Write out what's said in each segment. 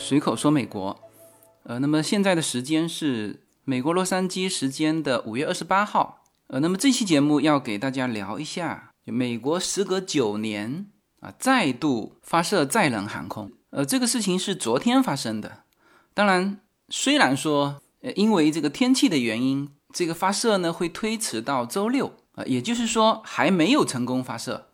随口说美国，呃，那么现在的时间是美国洛杉矶时间的五月二十八号，呃，那么这期节目要给大家聊一下，美国时隔九年啊再度发射载人航空，呃，这个事情是昨天发生的。当然，虽然说呃因为这个天气的原因，这个发射呢会推迟到周六啊，也就是说还没有成功发射。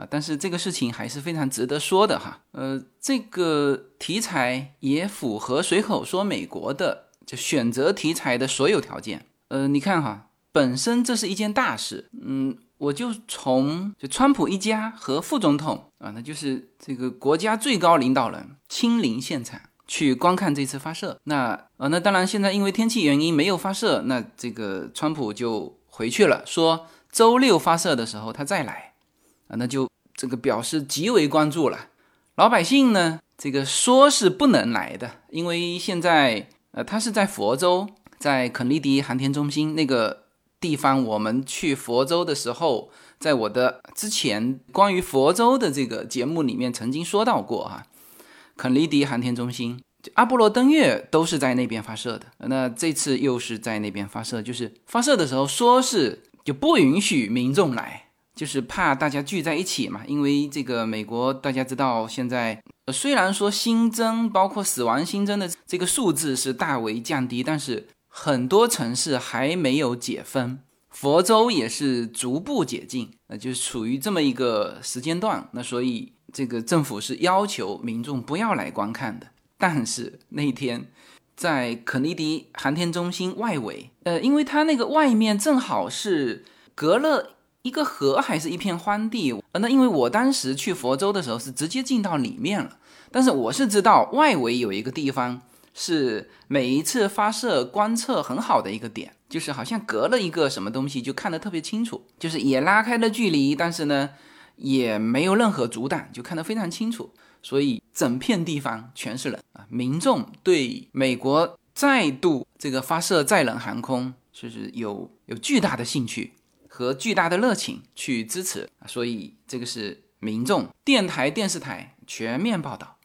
啊，但是这个事情还是非常值得说的哈。呃，这个题材也符合随口说美国的就选择题材的所有条件。呃，你看哈，本身这是一件大事。嗯，我就从就川普一家和副总统啊，那就是这个国家最高领导人亲临现场去观看这次发射。那呃，那当然现在因为天气原因没有发射，那这个川普就回去了，说周六发射的时候他再来。啊，那就这个表示极为关注了。老百姓呢，这个说是不能来的，因为现在呃，他是在佛州，在肯尼迪航天中心那个地方。我们去佛州的时候，在我的之前关于佛州的这个节目里面曾经说到过哈，肯尼迪航天中心，阿波罗登月都是在那边发射的。那这次又是在那边发射，就是发射的时候说是就不允许民众来。就是怕大家聚在一起嘛，因为这个美国大家知道，现在虽然说新增包括死亡新增的这个数字是大为降低，但是很多城市还没有解封，佛州也是逐步解禁，那就是处于这么一个时间段。那所以这个政府是要求民众不要来观看的。但是那天在肯尼迪航天中心外围，呃，因为它那个外面正好是隔了。一个河还是一片荒地？呃，那因为我当时去佛州的时候是直接进到里面了，但是我是知道外围有一个地方是每一次发射观测很好的一个点，就是好像隔了一个什么东西就看得特别清楚，就是也拉开了距离，但是呢也没有任何阻挡，就看得非常清楚，所以整片地方全是人啊！民众对美国再度这个发射载人航空就是有有巨大的兴趣。和巨大的热情去支持，所以这个是民众电台、电视台全面报道。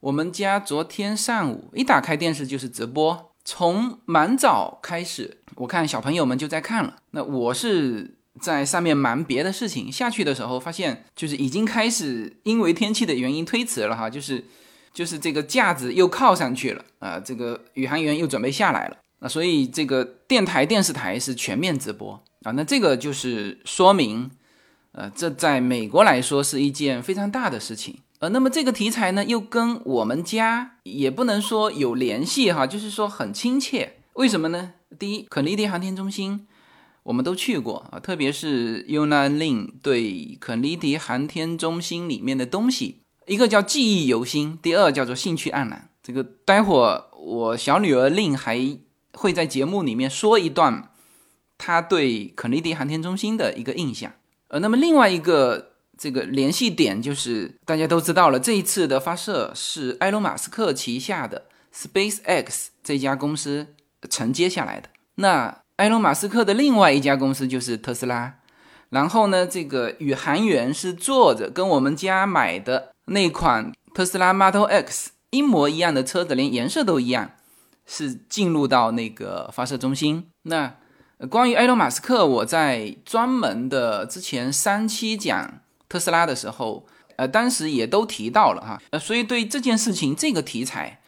我们家昨天上午一打开电视就是直播，从蛮早开始，我看小朋友们就在看了。那我是在上面忙别的事情，下去的时候发现就是已经开始因为天气的原因推迟了哈，就是就是这个架子又靠上去了啊，这个宇航员又准备下来了。那所以这个电台、电视台是全面直播啊，那这个就是说明，呃，这在美国来说是一件非常大的事情。呃，那么这个题材呢，又跟我们家也不能说有联系哈，就是说很亲切。为什么呢？第一，肯尼迪航天中心我们都去过啊，特别是 Una Lin 对肯尼迪航天中心里面的东西，一个叫记忆犹新，第二叫做兴趣盎然。这个待会儿我小女儿令还。会在节目里面说一段他对肯尼迪航天中心的一个印象，呃，那么另外一个这个联系点就是大家都知道了，这一次的发射是埃隆·马斯克旗下的 SpaceX 这家公司承接下来的。那埃隆·马斯克的另外一家公司就是特斯拉，然后呢，这个宇航员是坐着跟我们家买的那款特斯拉 Model X 一模一样的车子，连颜色都一样。是进入到那个发射中心。那关于埃隆·马斯克，我在专门的之前三期讲特斯拉的时候，呃，当时也都提到了哈。呃，所以对这件事情这个题材，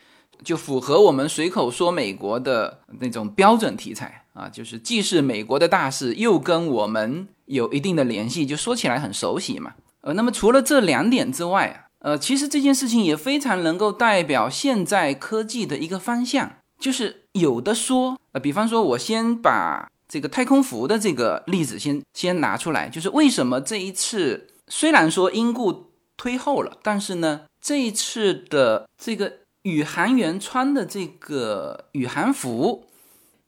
就符合我们随口说美国的那种标准题材啊，就是既是美国的大事，又跟我们有一定的联系，就说起来很熟悉嘛。呃，那么除了这两点之外啊，呃，其实这件事情也非常能够代表现在科技的一个方向。就是有的说，呃，比方说，我先把这个太空服的这个例子先先拿出来，就是为什么这一次虽然说因故推后了，但是呢，这一次的这个宇航员穿的这个宇航服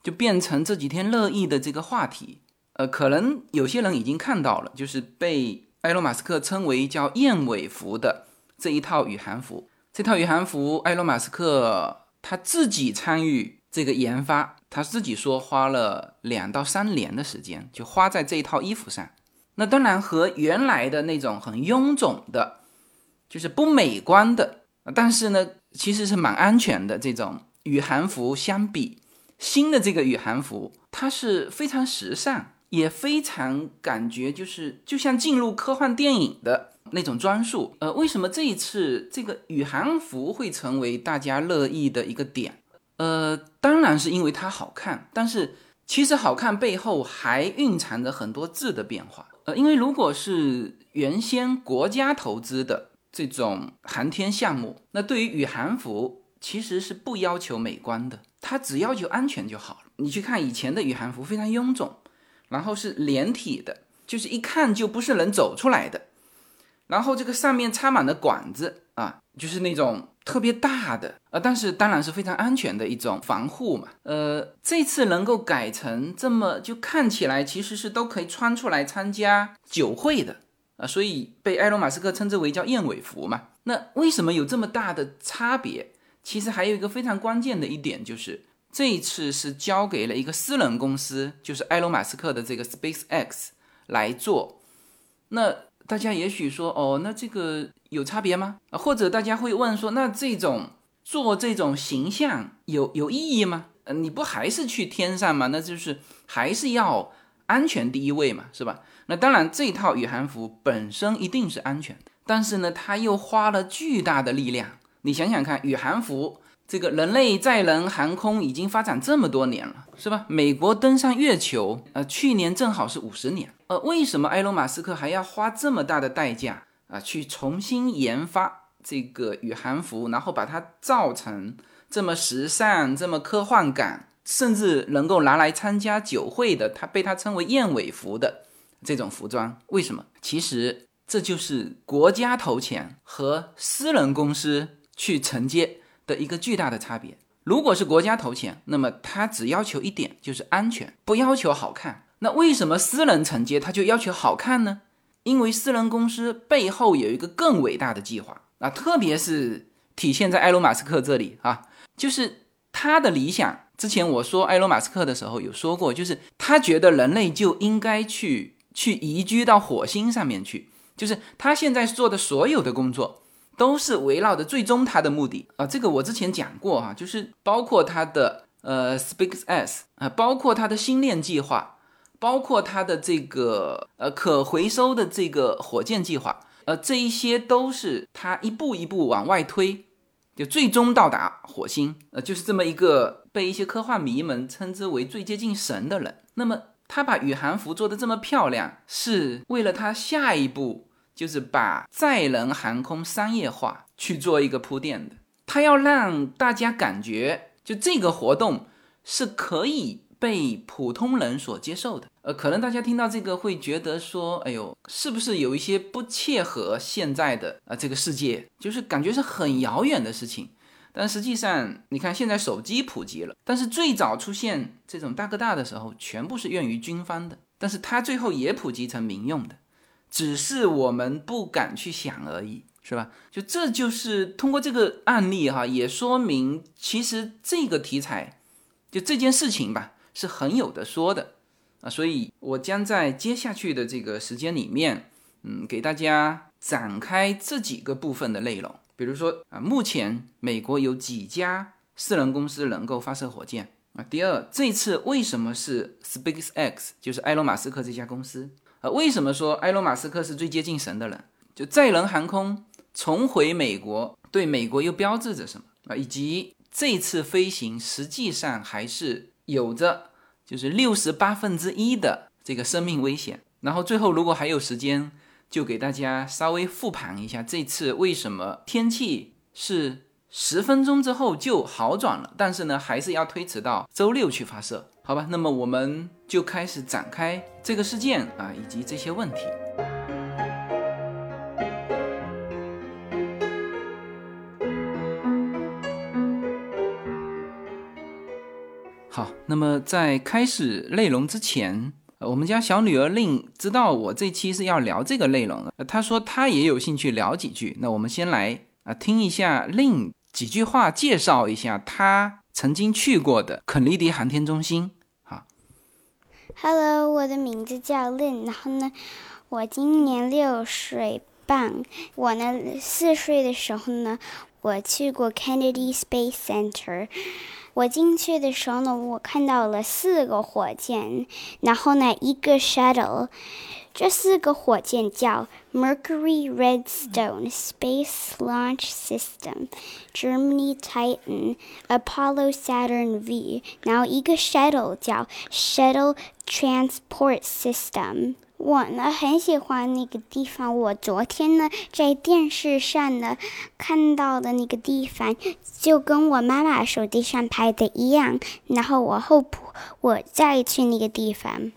就变成这几天热议的这个话题。呃，可能有些人已经看到了，就是被埃隆·马斯克称为叫燕尾服的这一套宇航服。这套宇航服，埃隆·马斯克。他自己参与这个研发，他自己说花了两到三年的时间，就花在这一套衣服上。那当然和原来的那种很臃肿的，就是不美观的，但是呢其实是蛮安全的。这种宇航服相比新的这个宇航服，它是非常时尚，也非常感觉就是就像进入科幻电影的那种装束。呃，为什么这一次这个宇航服会成为大家乐意的一个点？呃，当然是因为它好看，但是其实好看背后还蕴藏着很多质的变化。呃，因为如果是原先国家投资的这种航天项目，那对于宇航服其实是不要求美观的，它只要求安全就好了。你去看以前的宇航服非常臃肿，然后是连体的，就是一看就不是人走出来的，然后这个上面插满了管子啊，就是那种。特别大的，呃，但是当然是非常安全的一种防护嘛。呃，这次能够改成这么，就看起来其实是都可以穿出来参加酒会的啊，所以被埃隆·马斯克称之为叫燕尾服嘛。那为什么有这么大的差别？其实还有一个非常关键的一点，就是这一次是交给了一个私人公司，就是埃隆·马斯克的这个 SpaceX 来做。那大家也许说，哦，那这个。有差别吗？或者大家会问说，那这种做这种形象有有意义吗？呃，你不还是去天上吗？那就是还是要安全第一位嘛，是吧？那当然，这套宇航服本身一定是安全，但是呢，它又花了巨大的力量。你想想看，宇航服这个人类载人航空已经发展这么多年了，是吧？美国登上月球，呃，去年正好是五十年。呃，为什么埃隆·马斯克还要花这么大的代价？啊，去重新研发这个宇航服，然后把它造成这么时尚、这么科幻感，甚至能够拿来参加酒会的，它被它称为燕尾服的这种服装，为什么？其实这就是国家投钱和私人公司去承接的一个巨大的差别。如果是国家投钱，那么他只要求一点，就是安全，不要求好看。那为什么私人承接，他就要求好看呢？因为私人公司背后有一个更伟大的计划啊，特别是体现在埃隆·马斯克这里啊，就是他的理想。之前我说埃隆·马斯克的时候有说过，就是他觉得人类就应该去去移居到火星上面去，就是他现在做的所有的工作都是围绕着最终他的目的啊。这个我之前讲过哈，就是包括他的呃 SpaceX 啊，包括他的星链计划。包括它的这个呃可回收的这个火箭计划，呃，这一些都是它一步一步往外推，就最终到达火星，呃，就是这么一个被一些科幻迷们称之为最接近神的人。那么他把宇航服做的这么漂亮，是为了他下一步就是把载人航空商业化去做一个铺垫的。他要让大家感觉，就这个活动是可以。被普通人所接受的，呃，可能大家听到这个会觉得说，哎呦，是不是有一些不切合现在的啊这个世界，就是感觉是很遥远的事情。但实际上，你看现在手机普及了，但是最早出现这种大哥大的时候，全部是用于军方的，但是它最后也普及成民用的，只是我们不敢去想而已，是吧？就这就是通过这个案例哈，也说明其实这个题材，就这件事情吧。是很有的说的啊，所以我将在接下去的这个时间里面，嗯，给大家展开这几个部分的内容。比如说啊，目前美国有几家私人公司能够发射火箭啊？第二，这次为什么是 SpaceX，就是埃隆·马斯克这家公司啊？为什么说埃隆·马斯克是最接近神的人？就载人航空重回美国，对美国又标志着什么啊？以及这次飞行实际上还是有着。就是六十八分之一的这个生命危险，然后最后如果还有时间，就给大家稍微复盘一下这次为什么天气是十分钟之后就好转了，但是呢还是要推迟到周六去发射，好吧？那么我们就开始展开这个事件啊以及这些问题。好，那么在开始内容之前，我们家小女儿令知道我这期是要聊这个内容的，她说她也有兴趣聊几句。那我们先来啊听一下令几句话介绍一下他曾经去过的肯尼迪航天中心。哈，Hello，我的名字叫令，然后呢，我今年六岁半。我呢，四岁的时候呢，我去过 Kennedy Space Center。我进去的时候呢，我看到了四个火箭，然后呢，一个 shuttle。这四个火箭叫 Mercury Redstone Space Launch System、Germany Titan、Apollo Saturn V，然后一个 shuttle 叫 Shuttle Transport System。我呢很喜欢那个地方。我昨天呢在电视上呢看到的那个地方，就跟我妈妈手机上拍的一样。然后我后我再去那个地方。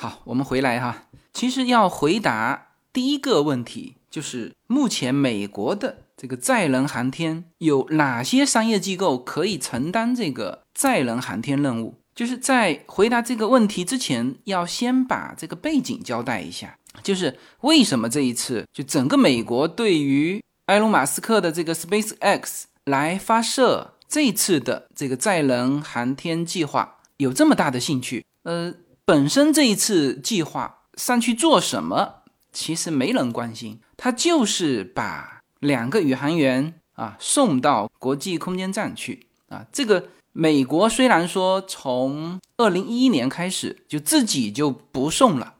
好，我们回来哈。其实要回答第一个问题，就是目前美国的这个载人航天有哪些商业机构可以承担这个载人航天任务？就是在回答这个问题之前，要先把这个背景交代一下，就是为什么这一次就整个美国对于埃隆·马斯克的这个 Space X 来发射这次的这个载人航天计划有这么大的兴趣？呃，本身这一次计划上去做什么，其实没人关心，他就是把两个宇航员啊送到国际空间站去啊，这个。美国虽然说从二零一一年开始就自己就不送了，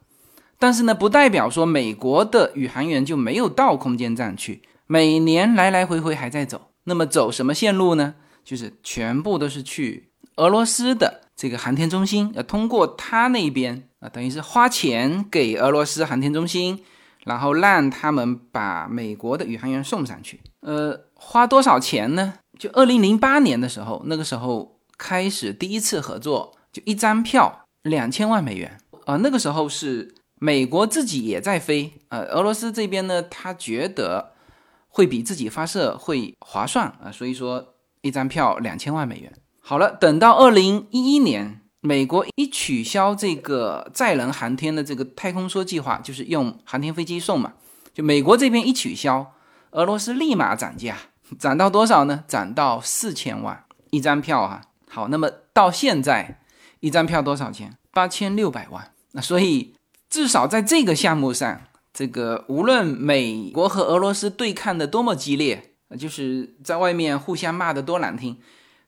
但是呢，不代表说美国的宇航员就没有到空间站去，每年来来回回还在走。那么走什么线路呢？就是全部都是去俄罗斯的这个航天中心，要，通过他那边啊，等于是花钱给俄罗斯航天中心，然后让他们把美国的宇航员送上去。呃，花多少钱呢？就二零零八年的时候，那个时候开始第一次合作，就一张票两千万美元啊。那个时候是美国自己也在飞，呃，俄罗斯这边呢，他觉得会比自己发射会划算啊，所以说一张票两千万美元。好了，等到二零一一年，美国一取消这个载人航天的这个太空梭计划，就是用航天飞机送嘛，就美国这边一取消，俄罗斯立马涨价。涨到多少呢？涨到四千万一张票哈。好，那么到现在一张票多少钱？八千六百万。那所以至少在这个项目上，这个无论美国和俄罗斯对抗的多么激烈，就是在外面互相骂的多难听，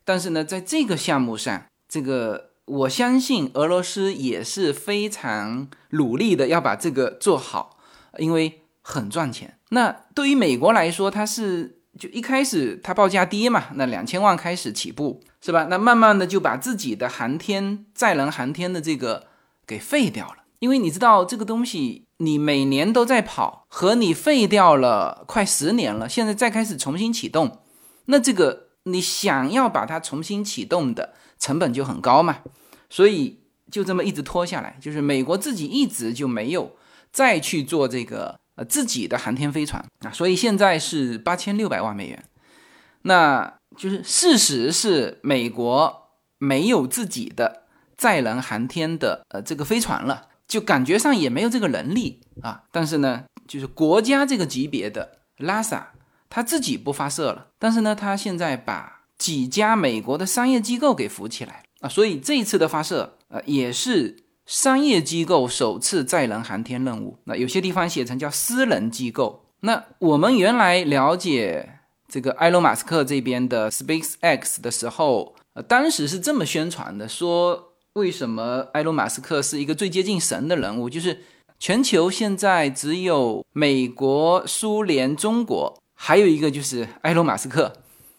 但是呢，在这个项目上，这个我相信俄罗斯也是非常努力的要把这个做好，因为很赚钱。那对于美国来说，它是。就一开始它报价低嘛，那两千万开始起步是吧？那慢慢的就把自己的航天载人航天的这个给废掉了，因为你知道这个东西你每年都在跑，和你废掉了快十年了，现在再开始重新启动，那这个你想要把它重新启动的成本就很高嘛，所以就这么一直拖下来，就是美国自己一直就没有再去做这个。呃，自己的航天飞船啊，所以现在是八千六百万美元，那就是事实是美国没有自己的载人航天的呃这个飞船了，就感觉上也没有这个能力啊。但是呢，就是国家这个级别的拉萨，他自己不发射了，但是呢，他现在把几家美国的商业机构给扶起来啊，所以这一次的发射呃也是。商业机构首次载人航天任务，那有些地方写成叫私人机构。那我们原来了解这个埃隆·马斯克这边的 Space X 的时候，呃，当时是这么宣传的：说为什么埃隆·马斯克是一个最接近神的人物？就是全球现在只有美国、苏联、中国，还有一个就是埃隆·马斯克，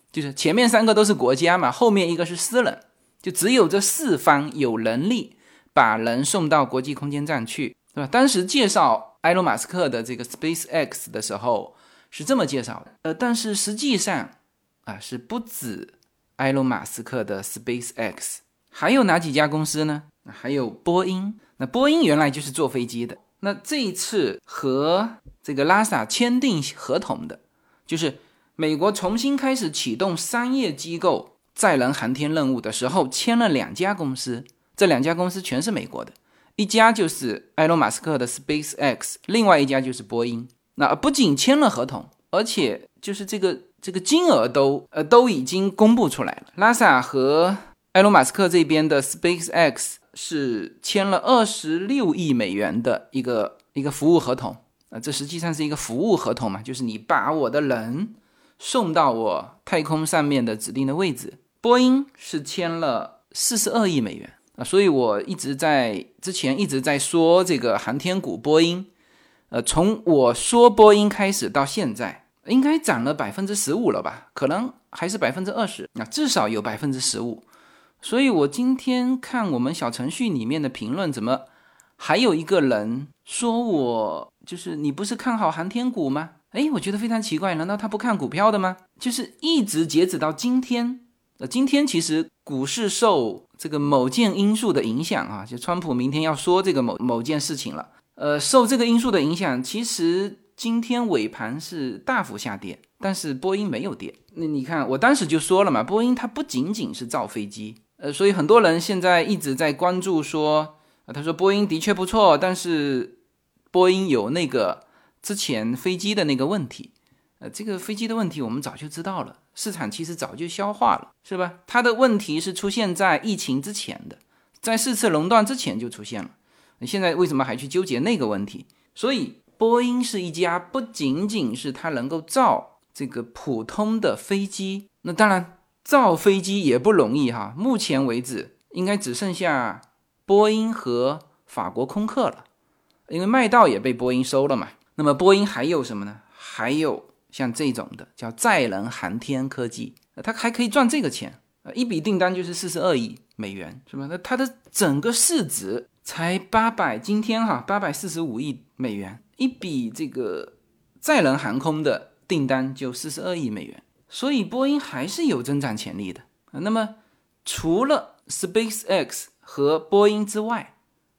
就是前面三个都是国家嘛，后面一个是私人，就只有这四方有能力。把人送到国际空间站去，对吧？当时介绍埃隆·马斯克的这个 Space X 的时候是这么介绍的，呃，但是实际上啊是不止埃隆·马斯克的 Space X，还有哪几家公司呢？还有波音。那波音原来就是做飞机的。那这一次和这个拉萨签订合同的，就是美国重新开始启动商业机构载人航天任务的时候，签了两家公司。这两家公司全是美国的，一家就是埃隆·马斯克的 Space X，另外一家就是波音。那不仅签了合同，而且就是这个这个金额都呃都已经公布出来了。拉萨和埃隆·马斯克这边的 Space X 是签了二十六亿美元的一个一个服务合同。啊，这实际上是一个服务合同嘛，就是你把我的人送到我太空上面的指定的位置。波音是签了四十二亿美元啊，所以我一直在之前一直在说这个航天股波音，呃，从我说波音开始到现在，应该涨了百分之十五了吧？可能还是百分之二十，那至少有百分之十五。所以我今天看我们小程序里面的评论，怎么还有一个人说我就是你不是看好航天股吗？哎，我觉得非常奇怪，难道他不看股票的吗？就是一直截止到今天，呃，今天其实股市受这个某件因素的影响啊，就川普明天要说这个某某件事情了，呃，受这个因素的影响，其实今天尾盘是大幅下跌，但是波音没有跌。那你看，我当时就说了嘛，波音它不仅仅是造飞机。呃，所以很多人现在一直在关注说，他说波音的确不错，但是波音有那个之前飞机的那个问题，呃，这个飞机的问题我们早就知道了，市场其实早就消化了，是吧？它的问题是出现在疫情之前的，在四次垄断之前就出现了，你现在为什么还去纠结那个问题？所以波音是一家不仅仅是它能够造这个普通的飞机，那当然。造飞机也不容易哈，目前为止应该只剩下波音和法国空客了，因为麦道也被波音收了嘛。那么波音还有什么呢？还有像这种的叫载人航天科技，它还可以赚这个钱啊，一笔订单就是四十二亿美元，是吧？那它的整个市值才八百，今天哈八百四十五亿美元，一笔这个载人航空的订单就四十二亿美元。所以波音还是有增长潜力的啊。那么除了 SpaceX 和波音之外，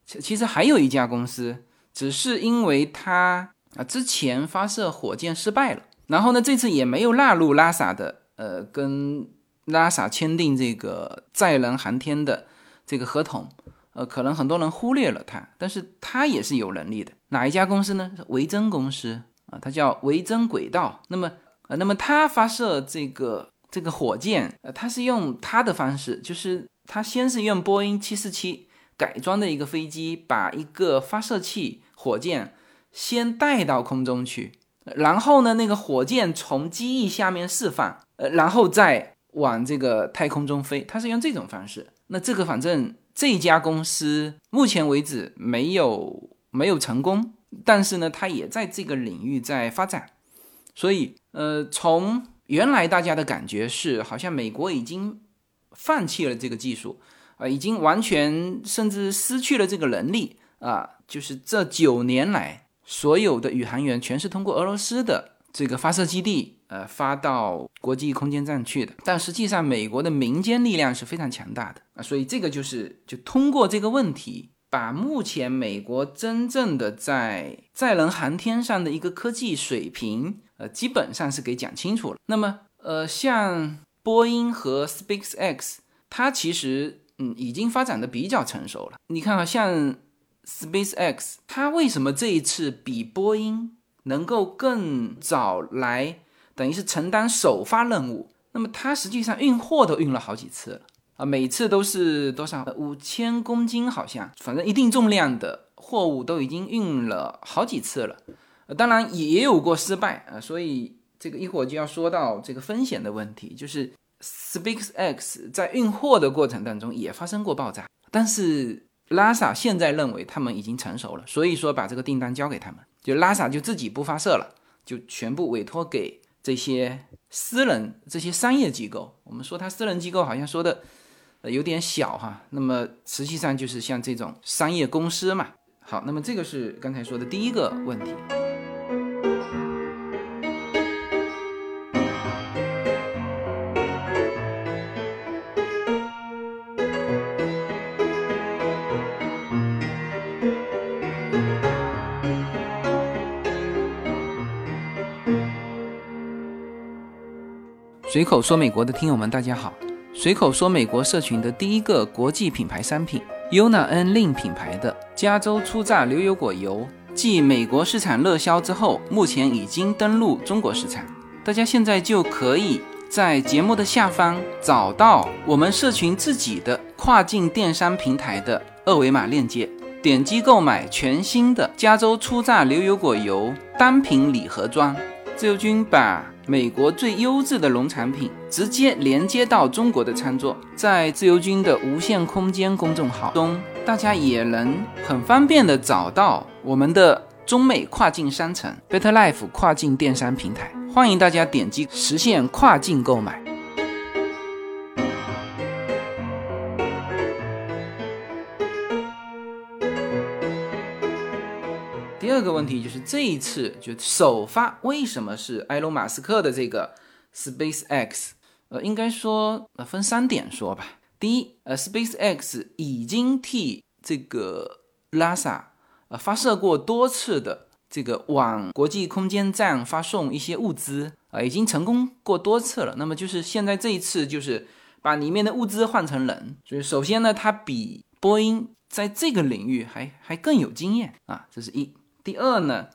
其其实还有一家公司，只是因为它啊之前发射火箭失败了，然后呢这次也没有纳入拉萨的呃跟拉萨签订这个载人航天的这个合同，呃可能很多人忽略了它，但是它也是有能力的。哪一家公司呢？维珍公司啊，它叫维珍轨道。那么呃，那么它发射这个这个火箭，呃，它是用它的方式，就是它先是用波音七四七改装的一个飞机，把一个发射器火箭先带到空中去，然后呢，那个火箭从机翼下面释放，呃，然后再往这个太空中飞，它是用这种方式。那这个反正这家公司目前为止没有没有成功，但是呢，它也在这个领域在发展。所以，呃，从原来大家的感觉是，好像美国已经放弃了这个技术，啊，已经完全甚至失去了这个能力啊。就是这九年来，所有的宇航员全是通过俄罗斯的这个发射基地，呃，发到国际空间站去的。但实际上，美国的民间力量是非常强大的啊。所以，这个就是就通过这个问题。把目前美国真正的在载人航天上的一个科技水平，呃，基本上是给讲清楚了。那么，呃，像波音和 SpaceX，它其实嗯已经发展的比较成熟了。你看啊，像 SpaceX，它为什么这一次比波音能够更早来，等于是承担首发任务？那么它实际上运货都运了好几次了。啊，每次都是多少？五千公斤，好像，反正一定重量的货物都已经运了好几次了。当然也有过失败啊，所以这个一会儿就要说到这个风险的问题，就是 SpaceX 在运货的过程当中也发生过爆炸，但是拉萨现在认为他们已经成熟了，所以说把这个订单交给他们，就拉萨就自己不发射了，就全部委托给这些私人、这些商业机构。我们说他私人机构，好像说的。呃有点小哈，那么实际上就是像这种商业公司嘛。好，那么这个是刚才说的第一个问题。随口说美国的听友们，大家好。随口说，美国社群的第一个国际品牌商品 Yuna N Lin 品牌的加州初榨牛油果油，继美国市场热销之后，目前已经登陆中国市场。大家现在就可以在节目的下方找到我们社群自己的跨境电商平台的二维码链接，点击购买全新的加州初榨牛油果油单品礼盒装。自由军把美国最优质的农产品直接连接到中国的餐桌，在自由军的无限空间公众号中，大家也能很方便的找到我们的中美跨境商城 Better Life 跨境电商平台，欢迎大家点击实现跨境购买。第二个问题就是这一次就首发为什么是埃隆·马斯克的这个 SpaceX？呃，应该说呃分三点说吧。第一，呃，SpaceX 已经替这个 NASA 呃发射过多次的这个往国际空间站发送一些物资啊，已经成功过多次了。那么就是现在这一次就是把里面的物资换成人。所以首先呢，它比波音在这个领域还还更有经验啊，这是一。第二呢，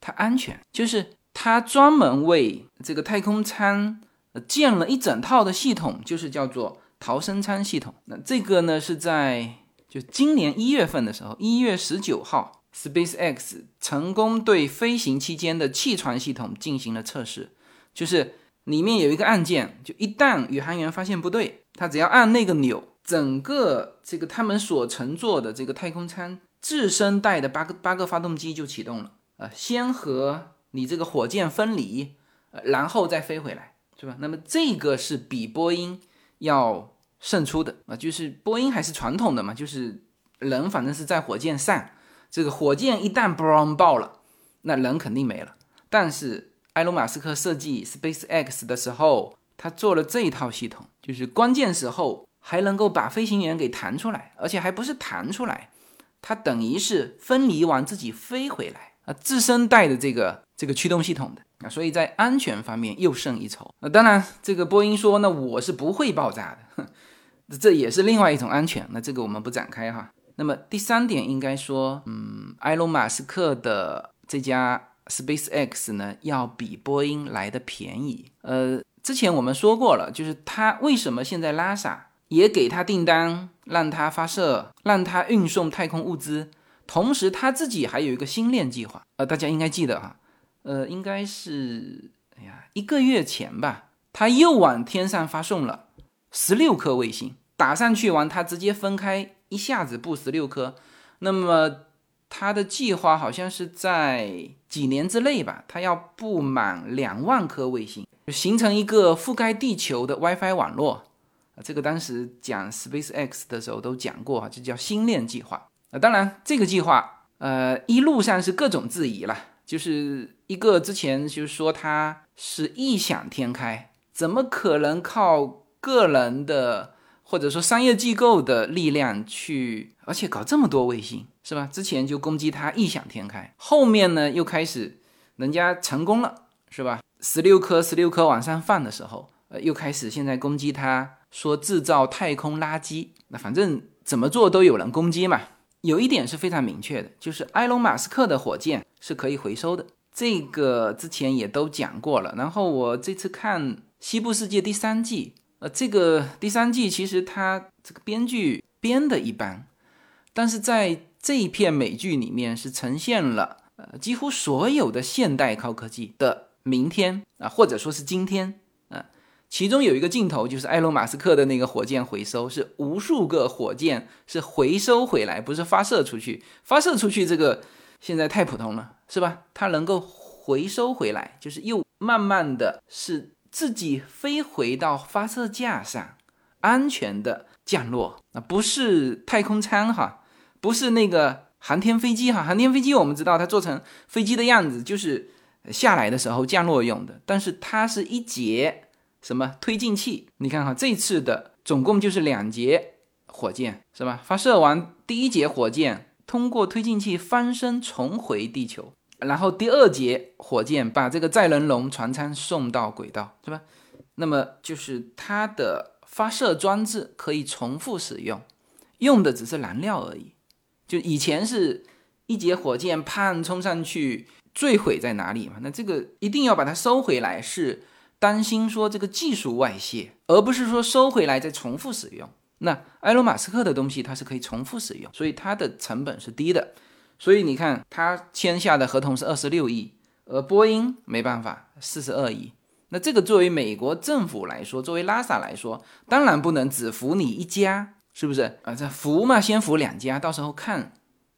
它安全，就是它专门为这个太空舱建了一整套的系统，就是叫做逃生舱系统。那这个呢是在就今年一月份的时候，一月十九号，SpaceX 成功对飞行期间的气船系统进行了测试，就是里面有一个按键，就一旦宇航员发现不对，他只要按那个钮，整个这个他们所乘坐的这个太空舱。自身带的八个八个发动机就启动了，呃，先和你这个火箭分离，呃，然后再飞回来，是吧？那么这个是比波音要胜出的啊，就是波音还是传统的嘛，就是人反正是在火箭上，这个火箭一旦 boom 爆了，那人肯定没了。但是埃隆·马斯克设计 SpaceX 的时候，他做了这一套系统，就是关键时候还能够把飞行员给弹出来，而且还不是弹出来。它等于是分离完自己飞回来啊，自身带的这个这个驱动系统的啊，所以在安全方面又胜一筹。那当然，这个波音说，那我是不会爆炸的，这也是另外一种安全。那这个我们不展开哈。那么第三点应该说，嗯，埃隆·马斯克的这家 SpaceX 呢，要比波音来的便宜。呃，之前我们说过了，就是他为什么现在拉萨也给他订单。让他发射，让他运送太空物资，同时他自己还有一个星链计划。呃，大家应该记得哈，呃，应该是哎呀一个月前吧，他又往天上发送了十六颗卫星，打上去完，他直接分开一下子布十六颗。那么他的计划好像是在几年之内吧，他要布满两万颗卫星，形成一个覆盖地球的 WiFi 网络。这个当时讲 SpaceX 的时候都讲过哈，这叫星链计划。啊，当然这个计划，呃，一路上是各种质疑了，就是一个之前就是说它是异想天开，怎么可能靠个人的或者说商业机构的力量去，而且搞这么多卫星，是吧？之前就攻击它异想天开，后面呢又开始人家成功了，是吧？十六颗十六颗往上放的时候，呃，又开始现在攻击它。说制造太空垃圾，那反正怎么做都有人攻击嘛。有一点是非常明确的，就是埃隆·马斯克的火箭是可以回收的，这个之前也都讲过了。然后我这次看《西部世界》第三季，呃，这个第三季其实它这个编剧编的一般，但是在这一片美剧里面是呈现了呃几乎所有的现代高科技的明天啊，或者说是今天。其中有一个镜头，就是埃隆·马斯克的那个火箭回收，是无数个火箭是回收回来，不是发射出去。发射出去这个现在太普通了，是吧？它能够回收回来，就是又慢慢的是自己飞回到发射架上，安全的降落。那不是太空舱哈，不是那个航天飞机哈。航天飞机我们知道它做成飞机的样子，就是下来的时候降落用的，但是它是一节。什么推进器？你看哈，这次的总共就是两节火箭，是吧？发射完第一节火箭，通过推进器翻身重回地球，然后第二节火箭把这个载人龙船舱送到轨道，是吧？那么就是它的发射装置可以重复使用，用的只是燃料而已。就以前是一节火箭啪冲上去坠毁在哪里嘛？那这个一定要把它收回来是。担心说这个技术外泄，而不是说收回来再重复使用。那埃隆·马斯克的东西它是可以重复使用，所以它的成本是低的。所以你看，他签下的合同是二十六亿，而波音没办法，四十二亿。那这个作为美国政府来说，作为拉萨来说，当然不能只服你一家，是不是啊？这服嘛，先服两家，到时候看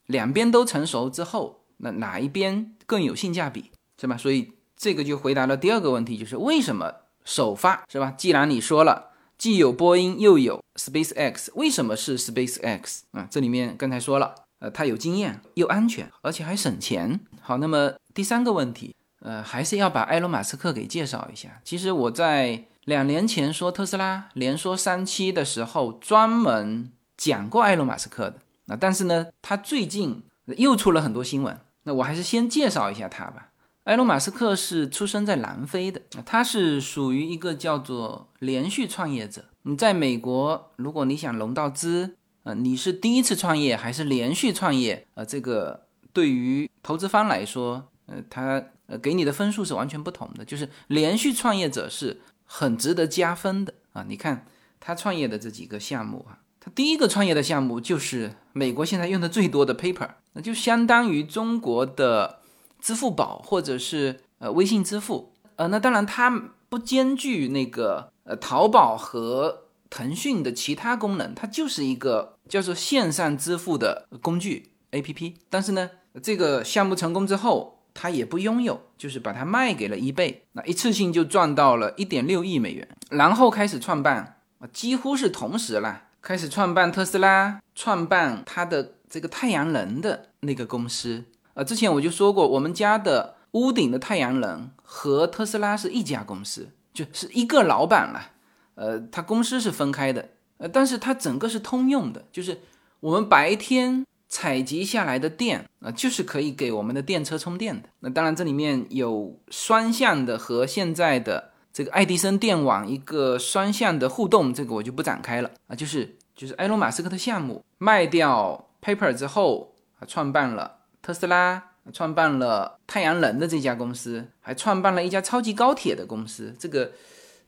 两边都成熟之后，那哪一边更有性价比，是吧？所以这个就回答了第二个问题，就是为什么首发，是吧？既然你说了，既有波音又有 SpaceX，为什么是 SpaceX 啊？这里面刚才说了。呃，他有经验，又安全，而且还省钱。好，那么第三个问题，呃，还是要把埃隆·马斯克给介绍一下。其实我在两年前说特斯拉连说三期的时候，专门讲过埃隆·马斯克的。那但是呢，他最近又出了很多新闻。那我还是先介绍一下他吧。埃隆·马斯克是出生在南非的，他是属于一个叫做连续创业者。你在美国，如果你想融到资，呃，你是第一次创业还是连续创业？呃，这个对于投资方来说，呃，他呃给你的分数是完全不同的。就是连续创业者是很值得加分的啊！你看他创业的这几个项目啊，他第一个创业的项目就是美国现在用的最多的 Paper，那就相当于中国的支付宝或者是呃微信支付。呃，那当然它不兼具那个呃淘宝和。腾讯的其他功能，它就是一个叫做线上支付的工具 A P P。但是呢，这个项目成功之后，它也不拥有，就是把它卖给了 eBay，那一次性就赚到了一点六亿美元。然后开始创办，几乎是同时啦，开始创办特斯拉，创办它的这个太阳能的那个公司。呃，之前我就说过，我们家的屋顶的太阳能和特斯拉是一家公司，就是一个老板了。呃，它公司是分开的，呃，但是它整个是通用的，就是我们白天采集下来的电啊，就是可以给我们的电车充电的。那当然，这里面有双向的和现在的这个爱迪生电网一个双向的互动，这个我就不展开了啊。就是就是埃隆·马斯克的项目卖掉 Paper 之后啊，创办了特斯拉，创办了太阳能的这家公司，还创办了一家超级高铁的公司，这个。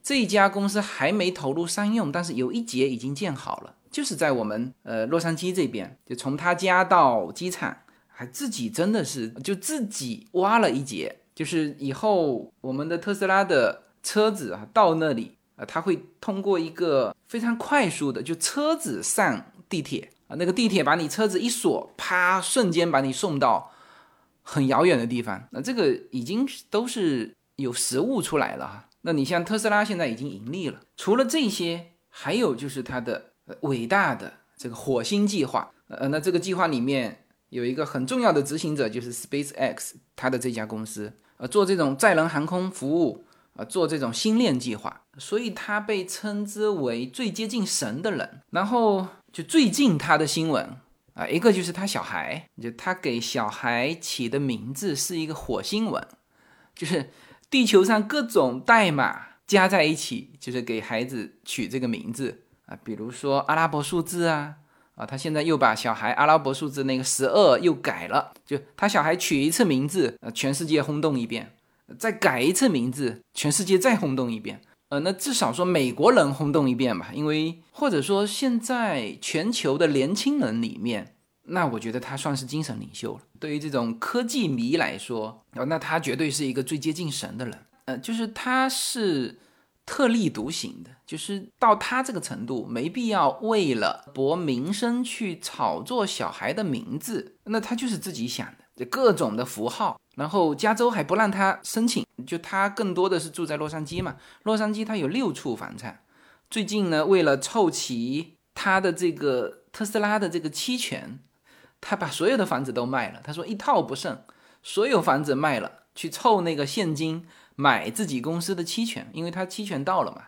这一家公司还没投入商用，但是有一节已经建好了，就是在我们呃洛杉矶这边，就从他家到机场，还自己真的是就自己挖了一节，就是以后我们的特斯拉的车子啊到那里啊，它会通过一个非常快速的，就车子上地铁啊，那个地铁把你车子一锁，啪，瞬间把你送到很遥远的地方。那这个已经都是有实物出来了哈。那你像特斯拉现在已经盈利了，除了这些，还有就是它的伟大的这个火星计划。呃，那这个计划里面有一个很重要的执行者，就是 SpaceX 它的这家公司，呃，做这种载人航空服务，呃，做这种星链计划，所以他被称之为最接近神的人。然后就最近他的新闻啊，一个就是他小孩，就他给小孩起的名字是一个火星文，就是。地球上各种代码加在一起，就是给孩子取这个名字啊，比如说阿拉伯数字啊，啊，他现在又把小孩阿拉伯数字那个十二又改了，就他小孩取一次名字，呃，全世界轰动一遍，再改一次名字，全世界再轰动一遍，呃，那至少说美国人轰动一遍吧，因为或者说现在全球的年轻人里面。那我觉得他算是精神领袖了。对于这种科技迷来说，哦，那他绝对是一个最接近神的人。呃，就是他是特立独行的，就是到他这个程度，没必要为了博名声去炒作小孩的名字。那他就是自己想，各种的符号。然后加州还不让他申请，就他更多的是住在洛杉矶嘛。洛杉矶他有六处房产。最近呢，为了凑齐他的这个特斯拉的这个期权。他把所有的房子都卖了，他说一套不剩，所有房子卖了，去凑那个现金买自己公司的期权，因为他期权到了嘛，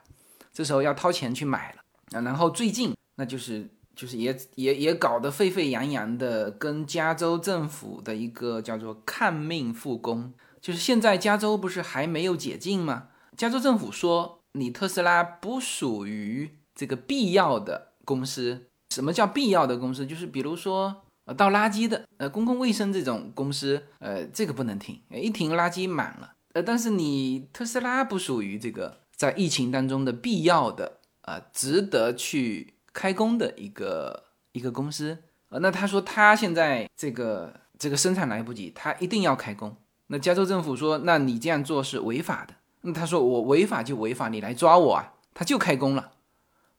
这时候要掏钱去买了。然后最近那就是就是也也也搞得沸沸扬扬的，跟加州政府的一个叫做抗命复工，就是现在加州不是还没有解禁吗？加州政府说你特斯拉不属于这个必要的公司，什么叫必要的公司？就是比如说。呃倒垃圾的，呃，公共卫生这种公司，呃，这个不能停，一停垃圾满了，呃，但是你特斯拉不属于这个在疫情当中的必要的，呃，值得去开工的一个一个公司。呃，那他说他现在这个这个生产来不及，他一定要开工。那加州政府说，那你这样做是违法的。那他说我违法就违法，你来抓我啊！他就开工了。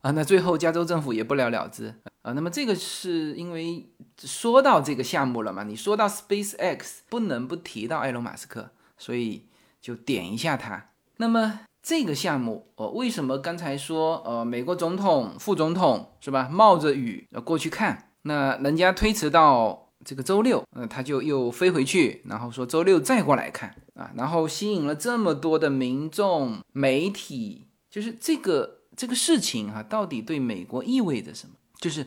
啊，那最后加州政府也不了了之啊。那么这个是因为说到这个项目了嘛？你说到 SpaceX，不能不提到埃隆·马斯克，所以就点一下他。那么这个项目，哦，为什么刚才说呃，美国总统、副总统是吧，冒着雨要过去看？那人家推迟到这个周六，那他就又飞回去，然后说周六再过来看啊，然后吸引了这么多的民众、媒体，就是这个。这个事情哈，到底对美国意味着什么？就是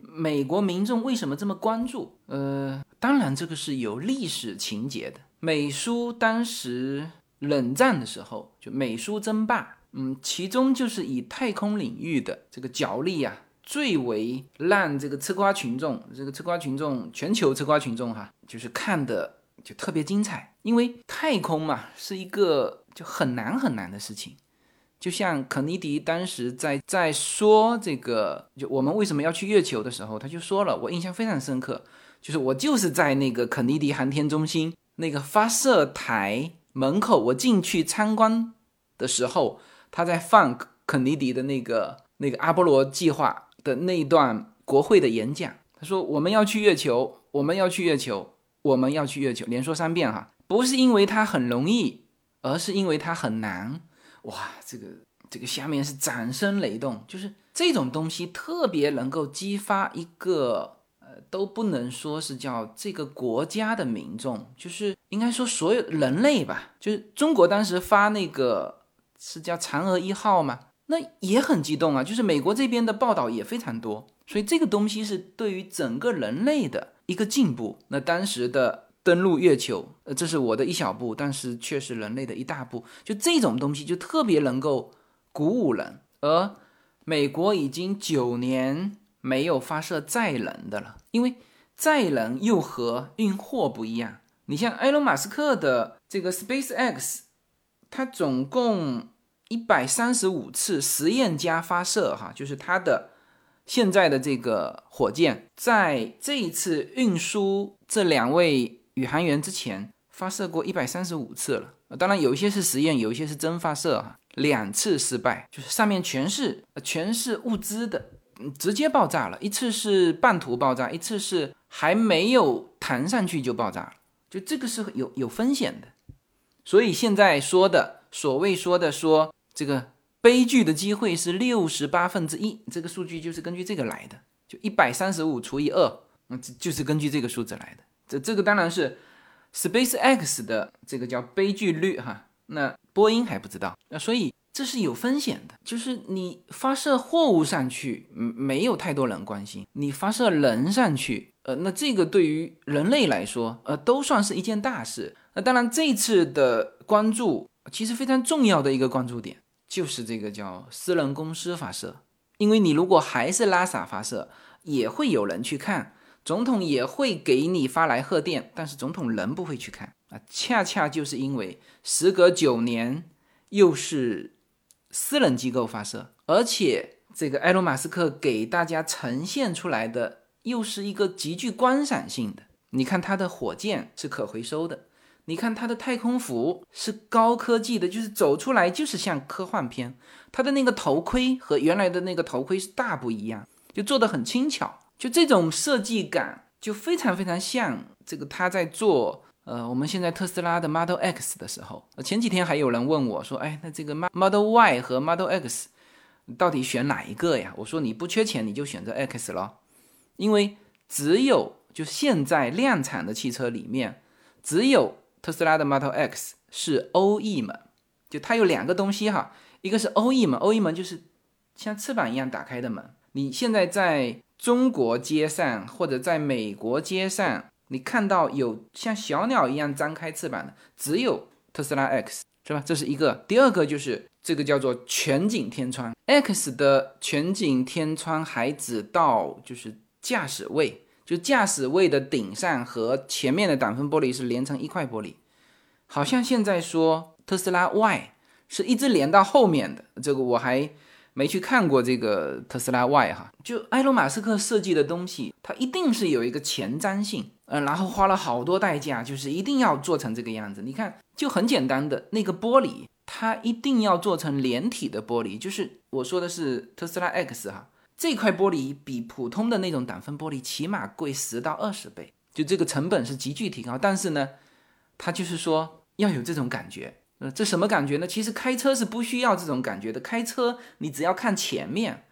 美国民众为什么这么关注？呃，当然这个是有历史情节的。美苏当时冷战的时候，就美苏争霸，嗯，其中就是以太空领域的这个角力啊，最为让这个吃瓜群众，这个吃瓜群众，全球吃瓜群众哈，就是看的就特别精彩，因为太空嘛，是一个就很难很难的事情。就像肯尼迪当时在在说这个，就我们为什么要去月球的时候，他就说了，我印象非常深刻，就是我就是在那个肯尼迪航天中心那个发射台门口，我进去参观的时候，他在放肯尼迪的那个那个阿波罗计划的那一段国会的演讲，他说我们要去月球，我们要去月球，我们要去月球，连说三遍哈，不是因为它很容易，而是因为它很难。哇，这个这个下面是掌声雷动，就是这种东西特别能够激发一个，都不能说是叫这个国家的民众，就是应该说所有人类吧。就是中国当时发那个是叫嫦娥一号嘛，那也很激动啊。就是美国这边的报道也非常多，所以这个东西是对于整个人类的一个进步。那当时的。登陆月球，呃，这是我的一小步，但是却是人类的一大步。就这种东西，就特别能够鼓舞人。而美国已经九年没有发射载人的了，因为载人又和运货不一样。你像埃隆·马斯克的这个 SpaceX，它总共一百三十五次实验加发射，哈，就是它的现在的这个火箭，在这一次运输这两位。宇航员之前发射过一百三十五次了，当然有一些是实验，有一些是真发射哈。两次失败，就是上面全是全是物资的，直接爆炸了。一次是半途爆炸，一次是还没有弹上去就爆炸了，就这个是有有风险的。所以现在说的所谓说的说这个悲剧的机会是六十八分之一，这个数据就是根据这个来的，就一百三十五除以二，嗯，就是根据这个数字来的。这这个当然是 SpaceX 的这个叫悲剧率哈，那波音还不知道，那所以这是有风险的，就是你发射货物上去，嗯，没有太多人关心，你发射人上去，呃，那这个对于人类来说，呃，都算是一件大事。那当然这次的关注其实非常重要的一个关注点就是这个叫私人公司发射，因为你如果还是拉萨发射，也会有人去看。总统也会给你发来贺电，但是总统人不会去看啊，恰恰就是因为时隔九年又是私人机构发射，而且这个埃隆·马斯克给大家呈现出来的又是一个极具观赏性的。你看他的火箭是可回收的，你看他的太空服是高科技的，就是走出来就是像科幻片。他的那个头盔和原来的那个头盔是大不一样，就做的很轻巧。就这种设计感，就非常非常像这个他在做呃，我们现在特斯拉的 Model X 的时候。前几天还有人问我说：“哎，那这个 Model Y 和 Model X 到底选哪一个呀？”我说：“你不缺钱，你就选择 X 咯，因为只有就现在量产的汽车里面，只有特斯拉的 Model X 是 OE 门，就它有两个东西哈，一个是 OE 门，OE 门就是像翅膀一样打开的门。你现在在中国街上或者在美国街上，你看到有像小鸟一样张开翅膀的，只有特斯拉 X，是吧？这是一个。第二个就是这个叫做全景天窗，X 的全景天窗还只到就是驾驶位，就驾驶位的顶上和前面的挡风玻璃是连成一块玻璃。好像现在说特斯拉 Y 是一直连到后面的，这个我还没去看过这个特斯拉 Y 哈，就埃隆·马斯克设计的东西，它一定是有一个前瞻性，嗯，然后花了好多代价，就是一定要做成这个样子。你看，就很简单的那个玻璃，它一定要做成连体的玻璃，就是我说的是特斯拉 X 哈，这块玻璃比普通的那种挡风玻璃起码贵十到二十倍，就这个成本是急剧提高。但是呢，它就是说要有这种感觉。呃，这什么感觉呢？其实开车是不需要这种感觉的。开车你只要看前面，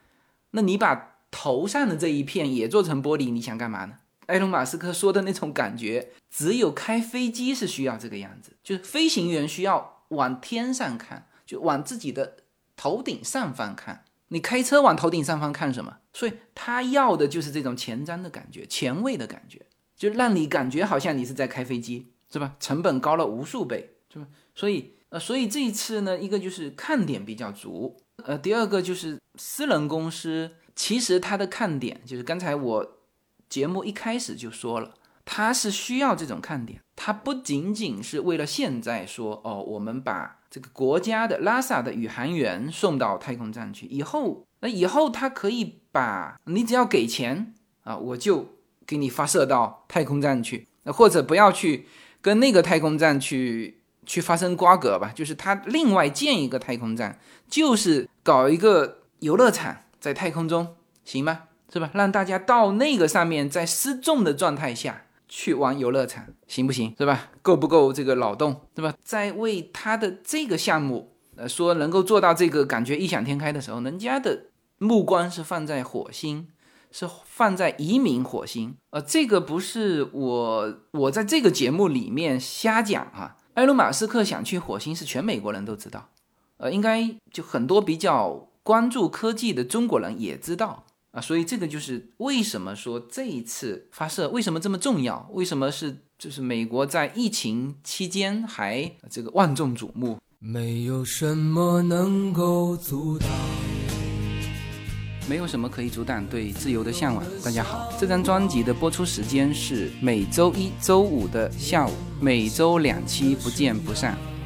那你把头上的这一片也做成玻璃，你想干嘛呢？埃隆·马斯克说的那种感觉，只有开飞机是需要这个样子，就是飞行员需要往天上看，就往自己的头顶上方看。你开车往头顶上方看什么？所以他要的就是这种前瞻的感觉，前卫的感觉，就让你感觉好像你是在开飞机，是吧？成本高了无数倍，是吧？所以。呃，所以这一次呢，一个就是看点比较足，呃，第二个就是私人公司，其实它的看点就是刚才我节目一开始就说了，它是需要这种看点，它不仅仅是为了现在说哦，我们把这个国家的拉萨的宇航员送到太空站去，以后那以后它可以把你只要给钱啊，我就给你发射到太空站去，那或者不要去跟那个太空站去。去发生瓜葛吧，就是他另外建一个太空站，就是搞一个游乐场在太空中，行吗？是吧？让大家到那个上面，在失重的状态下去玩游乐场，行不行？是吧？够不够这个脑洞？是吧？在为他的这个项目，呃，说能够做到这个感觉异想天开的时候，人家的目光是放在火星，是放在移民火星，呃，这个不是我我在这个节目里面瞎讲哈。埃隆·马斯克想去火星是全美国人都知道，呃，应该就很多比较关注科技的中国人也知道啊，所以这个就是为什么说这一次发射为什么这么重要，为什么是就是美国在疫情期间还这个万众瞩目。没有什么能够阻挡。没有什么可以阻挡对自由的向往。大家好，这张专辑的播出时间是每周一周五的下午，每周两期，不见不散。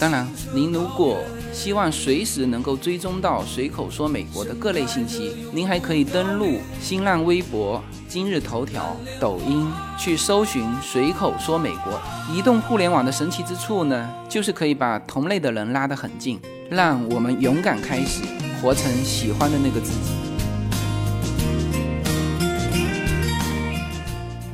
当然，您如果希望随时能够追踪到随口说美国的各类信息。您还可以登录新浪微博、今日头条、抖音去搜寻“随口说美国”。移动互联网的神奇之处呢，就是可以把同类的人拉得很近，让我们勇敢开始，活成喜欢的那个自己。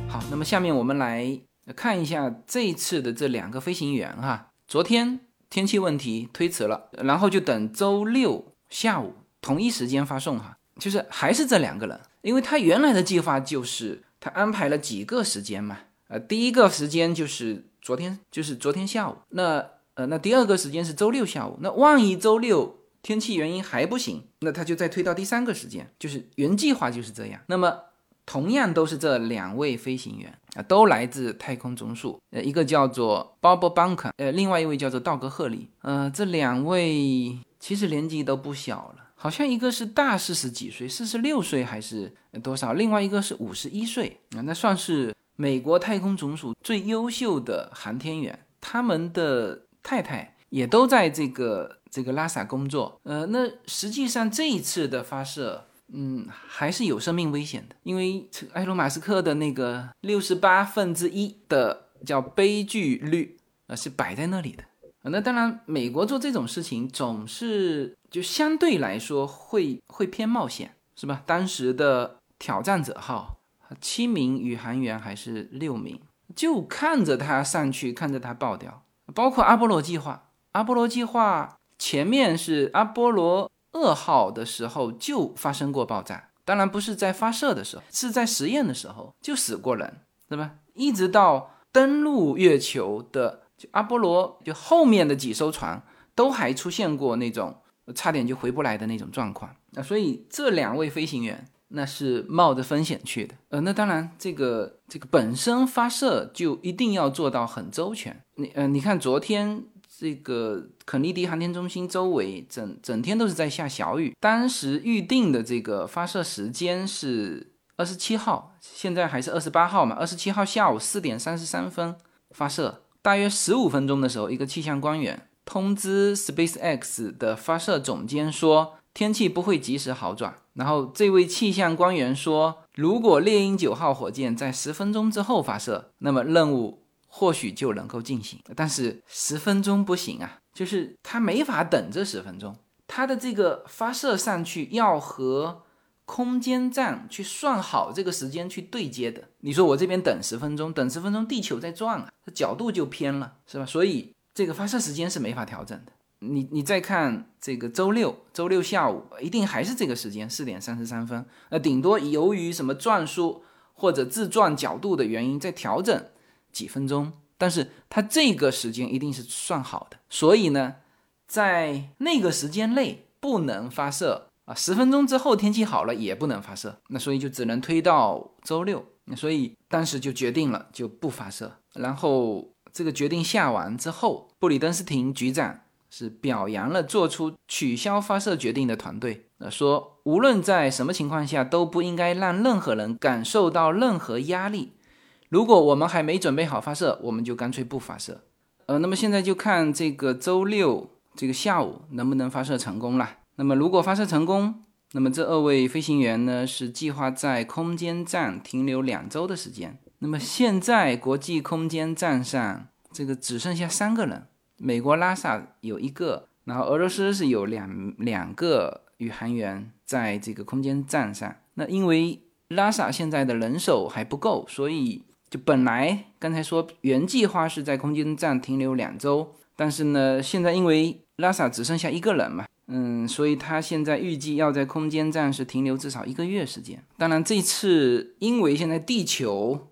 好，那么下面我们来看一下这一次的这两个飞行员哈，昨天。天气问题推迟了，然后就等周六下午同一时间发送哈，就是还是这两个人，因为他原来的计划就是他安排了几个时间嘛，呃，第一个时间就是昨天，就是昨天下午，那呃，那第二个时间是周六下午，那万一周六天气原因还不行，那他就再推到第三个时间，就是原计划就是这样，那么。同样都是这两位飞行员啊，都来自太空总署。呃，一个叫做 Bob Bunker，呃，另外一位叫做道格·赫里。呃，这两位其实年纪都不小了，好像一个是大四十几岁，四十六岁还是多少？另外一个是五十一岁啊，那算是美国太空总署最优秀的航天员。他们的太太也都在这个这个拉萨工作。呃，那实际上这一次的发射。嗯，还是有生命危险的，因为埃隆·马斯克的那个六十八分之一的叫悲剧率呃，是摆在那里的。那当然，美国做这种事情总是就相对来说会会偏冒险，是吧？当时的挑战者号七名宇航员还是六名，就看着他上去，看着他爆掉。包括阿波罗计划，阿波罗计划前面是阿波罗。噩耗的时候就发生过爆炸，当然不是在发射的时候，是在实验的时候就死过人，对吧？一直到登陆月球的就阿波罗就后面的几艘船都还出现过那种差点就回不来的那种状况。那所以这两位飞行员那是冒着风险去的。呃，那当然这个这个本身发射就一定要做到很周全。你呃，你看昨天这个肯尼迪航天中心周围整整天都是在下小雨，当时预定的这个发射时间是。二十七号，现在还是二十八号嘛？二十七号下午四点三十三分发射，大约十五分钟的时候，一个气象官员通知 SpaceX 的发射总监说，天气不会及时好转。然后这位气象官员说，如果猎鹰九号火箭在十分钟之后发射，那么任务或许就能够进行。但是十分钟不行啊，就是它没法等这十分钟，它的这个发射上去要和。空间站去算好这个时间去对接的，你说我这边等十分钟，等十分钟地球在转啊，这角度就偏了，是吧？所以这个发射时间是没法调整的。你你再看这个周六，周六下午一定还是这个时间四点三十三分，那顶多由于什么转速或者自转角度的原因再调整几分钟，但是它这个时间一定是算好的。所以呢，在那个时间内不能发射。啊，十分钟之后天气好了也不能发射，那所以就只能推到周六。所以当时就决定了就不发射。然后这个决定下完之后，布里登斯廷局长是表扬了做出取消发射决定的团队，呃，说无论在什么情况下都不应该让任何人感受到任何压力。如果我们还没准备好发射，我们就干脆不发射。呃，那么现在就看这个周六这个下午能不能发射成功了。那么，如果发射成功，那么这二位飞行员呢是计划在空间站停留两周的时间。那么现在国际空间站上这个只剩下三个人，美国拉萨有一个，然后俄罗斯是有两两个宇航员在这个空间站上。那因为拉萨现在的人手还不够，所以本来刚才说原计划是在空间站停留两周，但是呢，现在因为拉萨只剩下一个人嘛。嗯，所以他现在预计要在空间站是停留至少一个月时间。当然，这次因为现在地球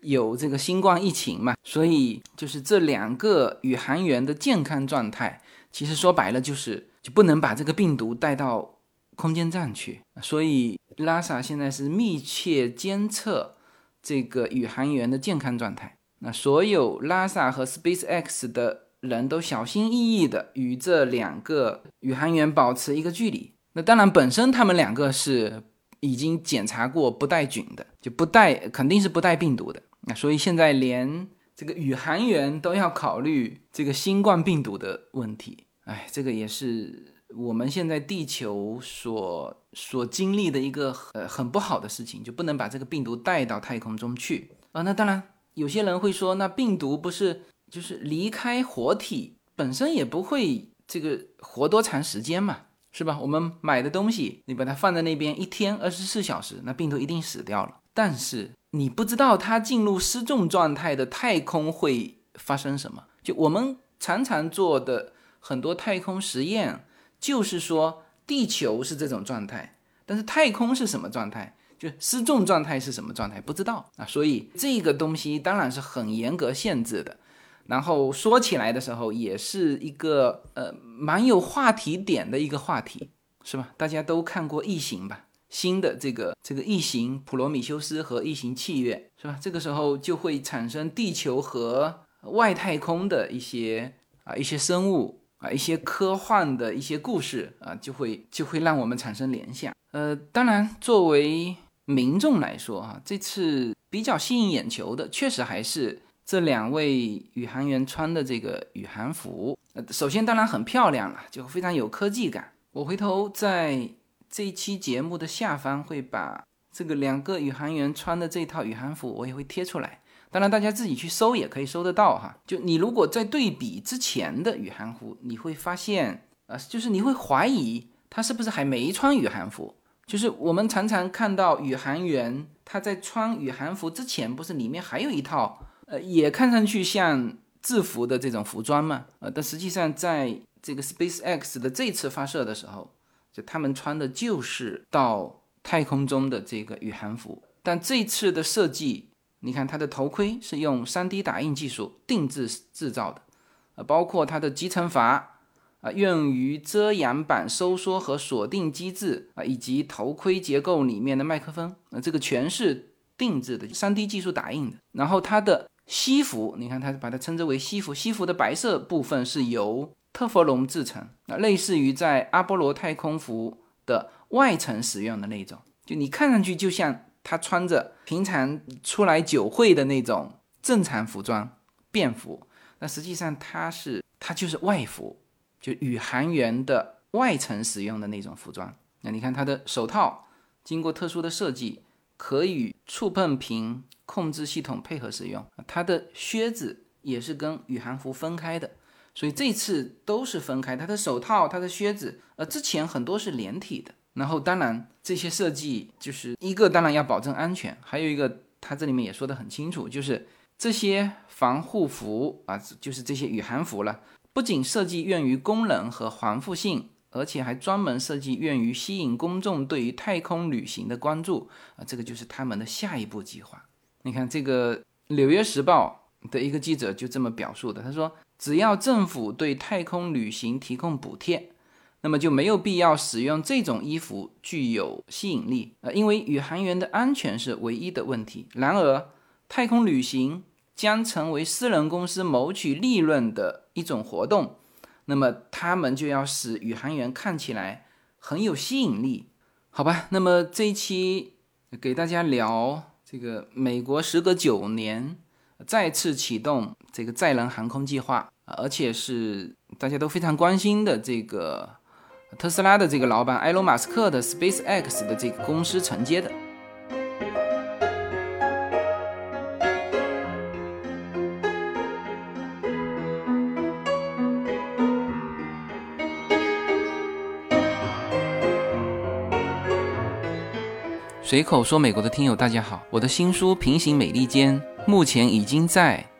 有这个新冠疫情嘛，所以就是这两个宇航员的健康状态，其实说白了就是就不能把这个病毒带到空间站去。所以拉萨现在是密切监测这个宇航员的健康状态。那所有拉萨和 SpaceX 的。人都小心翼翼地与这两个宇航员保持一个距离。那当然，本身他们两个是已经检查过不带菌的，就不带肯定是不带病毒的。那所以现在连这个宇航员都要考虑这个新冠病毒的问题。哎，这个也是我们现在地球所所经历的一个呃很不好的事情，就不能把这个病毒带到太空中去啊。那当然，有些人会说，那病毒不是？就是离开活体本身也不会这个活多长时间嘛，是吧？我们买的东西，你把它放在那边一天二十四小时，那病毒一定死掉了。但是你不知道它进入失重状态的太空会发生什么。就我们常常做的很多太空实验，就是说地球是这种状态，但是太空是什么状态？就失重状态是什么状态？不知道啊。所以这个东西当然是很严格限制的。然后说起来的时候，也是一个呃蛮有话题点的一个话题，是吧？大家都看过《异形》吧？新的这个这个《异形》，普罗米修斯和异形契约，是吧？这个时候就会产生地球和外太空的一些啊一些生物啊一些科幻的一些故事啊，就会就会让我们产生联想。呃，当然，作为民众来说哈，这次比较吸引眼球的，确实还是。这两位宇航员穿的这个宇航服，呃，首先当然很漂亮了，就非常有科技感。我回头在这一期节目的下方会把这个两个宇航员穿的这套宇航服，我也会贴出来。当然大家自己去搜也可以搜得到哈。就你如果在对比之前的宇航服，你会发现，呃，就是你会怀疑他是不是还没穿宇航服。就是我们常常看到宇航员他在穿宇航服之前，不是里面还有一套。呃，也看上去像制服的这种服装嘛，呃，但实际上在这个 SpaceX 的这次发射的时候，就他们穿的就是到太空中的这个宇航服。但这次的设计，你看它的头盔是用 3D 打印技术定制制造的，呃，包括它的集成阀。啊，用于遮阳板收缩和锁定机制啊，以及头盔结构里面的麦克风，那这个全是定制的，3D 技术打印的。然后它的西服，你看它把它称之为西服，西服的白色部分是由特氟龙制成，那类似于在阿波罗太空服的外层使用的那种，就你看上去就像他穿着平常出来酒会的那种正常服装便服，那实际上他是他就是外服。就宇航员的外层使用的那种服装，那你看他的手套经过特殊的设计，可与触碰屏控制系统配合使用。他的靴子也是跟宇航服分开的，所以这次都是分开。他的手套、他的靴子，呃，之前很多是连体的。然后当然这些设计就是一个当然要保证安全，还有一个它这里面也说得很清楚，就是这些防护服啊，就是这些宇航服了。不仅设计用于功能和防护性，而且还专门设计用于吸引公众对于太空旅行的关注啊！这个就是他们的下一步计划。你看，这个《纽约时报》的一个记者就这么表述的，他说：“只要政府对太空旅行提供补贴，那么就没有必要使用这种衣服具有吸引力呃，因为宇航员的安全是唯一的问题。然而，太空旅行。”将成为私人公司谋取利润的一种活动，那么他们就要使宇航员看起来很有吸引力，好吧？那么这一期给大家聊这个美国时隔九年再次启动这个载人航空计划，而且是大家都非常关心的这个特斯拉的这个老板埃隆·马斯克的 SpaceX 的这个公司承接的。随口说，美国的听友大家好，我的新书《平行美利坚》目前已经在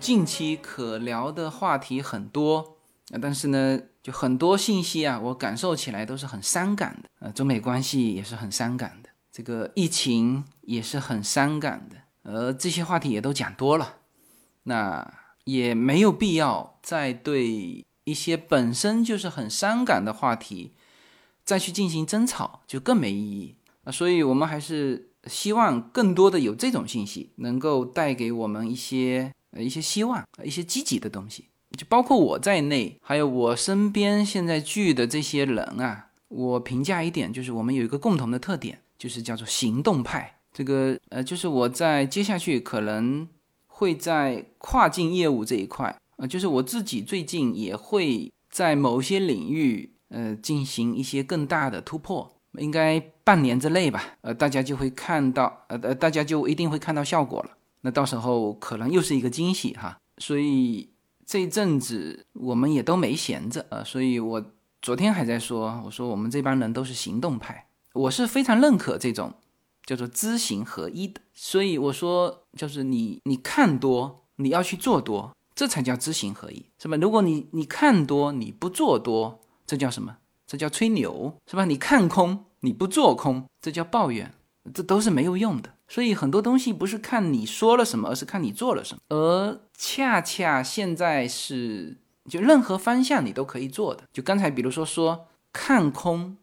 近期可聊的话题很多啊，但是呢，就很多信息啊，我感受起来都是很伤感的。呃，中美关系也是很伤感的，这个疫情也是很伤感的。而这些话题也都讲多了，那也没有必要再对一些本身就是很伤感的话题再去进行争吵，就更没意义啊。所以，我们还是希望更多的有这种信息，能够带给我们一些呃一些希望，一些积极的东西。就包括我在内，还有我身边现在聚的这些人啊，我评价一点，就是我们有一个共同的特点，就是叫做行动派。这个呃，就是我在接下去可能会在跨境业务这一块，呃，就是我自己最近也会在某些领域呃进行一些更大的突破，应该半年之内吧，呃，大家就会看到，呃呃，大家就一定会看到效果了。那到时候可能又是一个惊喜哈。所以这一阵子我们也都没闲着，呃，所以我昨天还在说，我说我们这帮人都是行动派，我是非常认可这种。叫做知行合一的，所以我说，就是你你看多，你要去做多，这才叫知行合一，是吧？如果你你看多，你不做多，这叫什么？这叫吹牛，是吧？你看空，你不做空，这叫抱怨，这都是没有用的。所以很多东西不是看你说了什么，而是看你做了什么。而恰恰现在是，就任何方向你都可以做的。就刚才比如说说看空，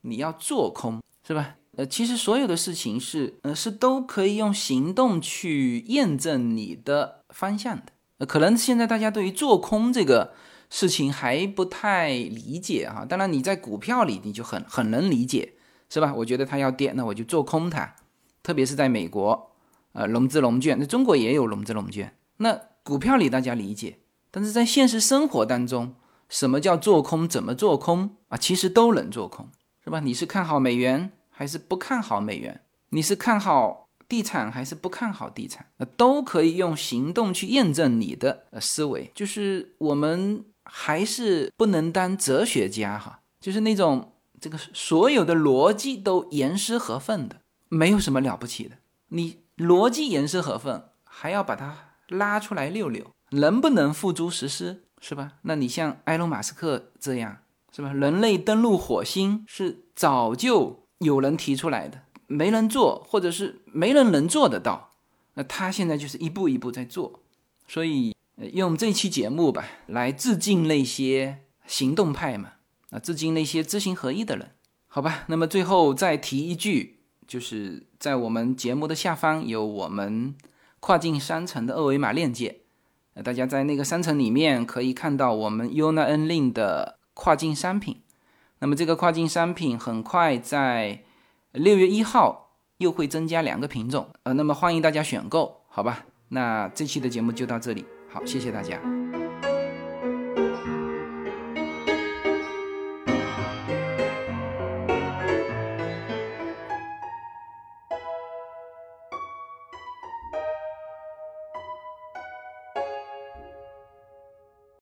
你要做空，是吧？呃，其实所有的事情是，呃，是都可以用行动去验证你的方向的。呃，可能现在大家对于做空这个事情还不太理解哈。当然你在股票里你就很很能理解，是吧？我觉得它要跌，那我就做空它。特别是在美国，呃，融资融券，那中国也有融资融券。那股票里大家理解，但是在现实生活当中，什么叫做空？怎么做空啊？其实都能做空，是吧？你是看好美元？还是不看好美元？你是看好地产还是不看好地产？那，都可以用行动去验证你的呃思维。就是我们还是不能当哲学家哈，就是那种这个所有的逻辑都严丝合缝的，没有什么了不起的。你逻辑严丝合缝，还要把它拉出来溜溜，能不能付诸实施？是吧？那你像埃隆·马斯克这样，是吧？人类登陆火星是早就有人提出来的，没人做，或者是没人能做得到。那他现在就是一步一步在做，所以用这期节目吧，来致敬那些行动派嘛，啊，致敬那些知行合一的人，好吧？那么最后再提一句，就是在我们节目的下方有我们跨境商城的二维码链接。那大家在那个商城里面可以看到我们 Yuna N Lin 的跨境商品。那么这个跨境商品很快在六月一号又会增加两个品种，呃，那么欢迎大家选购，好吧？那这期的节目就到这里，好，谢谢大家。